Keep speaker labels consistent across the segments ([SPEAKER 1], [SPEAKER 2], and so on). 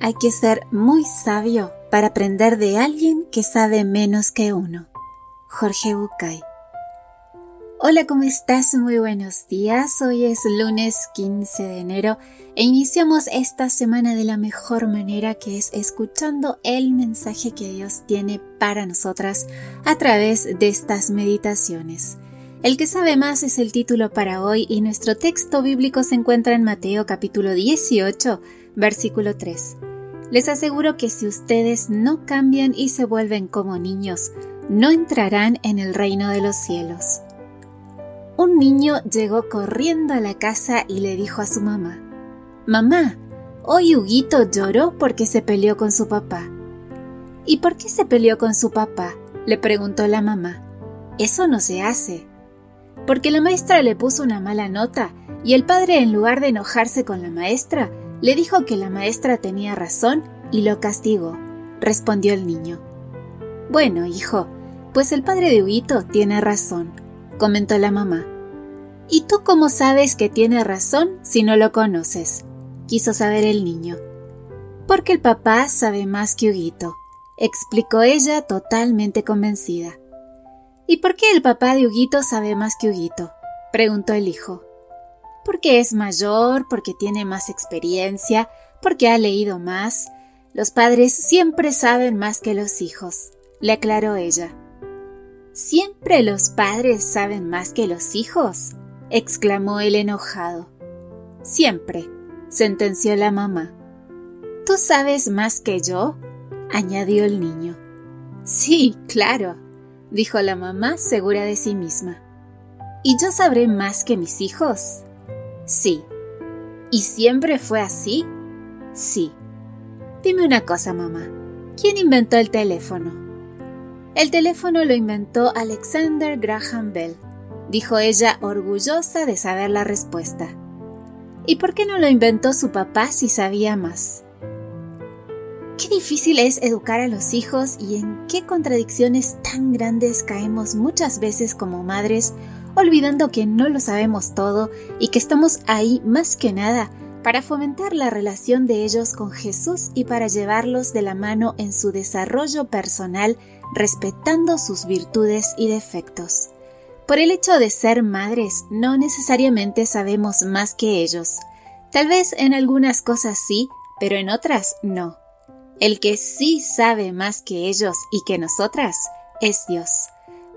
[SPEAKER 1] Hay que ser muy sabio para aprender de alguien que sabe menos que uno. Jorge Bucay. Hola, ¿cómo estás? Muy buenos días. Hoy es lunes 15 de enero e iniciamos esta semana de la mejor manera que es escuchando el mensaje que Dios tiene para nosotras a través de estas meditaciones. El que sabe más es el título para hoy y nuestro texto bíblico se encuentra en Mateo capítulo 18, versículo 3. Les aseguro que si ustedes no cambian y se vuelven como niños, no entrarán en el reino de los cielos. Un niño llegó corriendo a la casa y le dijo a su mamá, Mamá, hoy Huguito lloró porque se peleó con su papá. ¿Y por qué se peleó con su papá? le preguntó la mamá. Eso no se hace. Porque la maestra le puso una mala nota y el padre en lugar de enojarse con la maestra, le dijo que la maestra tenía razón y lo castigó, respondió el niño. Bueno, hijo, pues el padre de Huguito tiene razón, comentó la mamá. ¿Y tú cómo sabes que tiene razón si no lo conoces? quiso saber el niño. Porque el papá sabe más que Huguito, explicó ella totalmente convencida. ¿Y por qué el papá de Huguito sabe más que Huguito? preguntó el hijo porque es mayor, porque tiene más experiencia, porque ha leído más. Los padres siempre saben más que los hijos, le aclaró ella. ¿Siempre los padres saben más que los hijos? exclamó el enojado. Siempre, sentenció la mamá. ¿Tú sabes más que yo? añadió el niño. Sí, claro, dijo la mamá segura de sí misma. ¿Y yo sabré más que mis hijos? Sí. ¿Y siempre fue así? Sí. Dime una cosa, mamá. ¿Quién inventó el teléfono? El teléfono lo inventó Alexander Graham Bell, dijo ella orgullosa de saber la respuesta. ¿Y por qué no lo inventó su papá si sabía más? Qué difícil es educar a los hijos y en qué contradicciones tan grandes caemos muchas veces como madres olvidando que no lo sabemos todo y que estamos ahí más que nada para fomentar la relación de ellos con Jesús y para llevarlos de la mano en su desarrollo personal respetando sus virtudes y defectos. Por el hecho de ser madres, no necesariamente sabemos más que ellos. Tal vez en algunas cosas sí, pero en otras no. El que sí sabe más que ellos y que nosotras es Dios.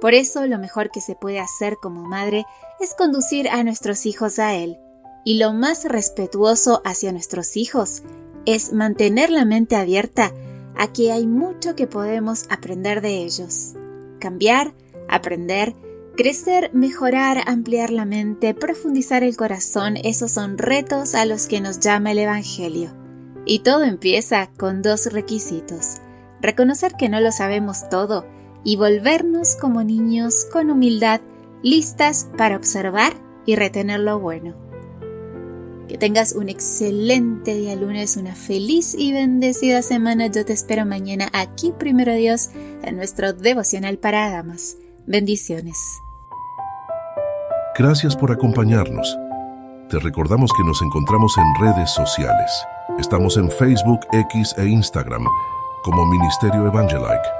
[SPEAKER 1] Por eso lo mejor que se puede hacer como madre es conducir a nuestros hijos a Él. Y lo más respetuoso hacia nuestros hijos es mantener la mente abierta a que hay mucho que podemos aprender de ellos. Cambiar, aprender, crecer, mejorar, ampliar la mente, profundizar el corazón, esos son retos a los que nos llama el Evangelio. Y todo empieza con dos requisitos. Reconocer que no lo sabemos todo y volvernos como niños con humildad, listas para observar y retener lo bueno. Que tengas un excelente día lunes, una feliz y bendecida semana. Yo te espero mañana aquí, primero Dios, en nuestro devocional para damas. Bendiciones.
[SPEAKER 2] Gracias por acompañarnos. Te recordamos que nos encontramos en redes sociales. Estamos en Facebook, X e Instagram como Ministerio Evangelike.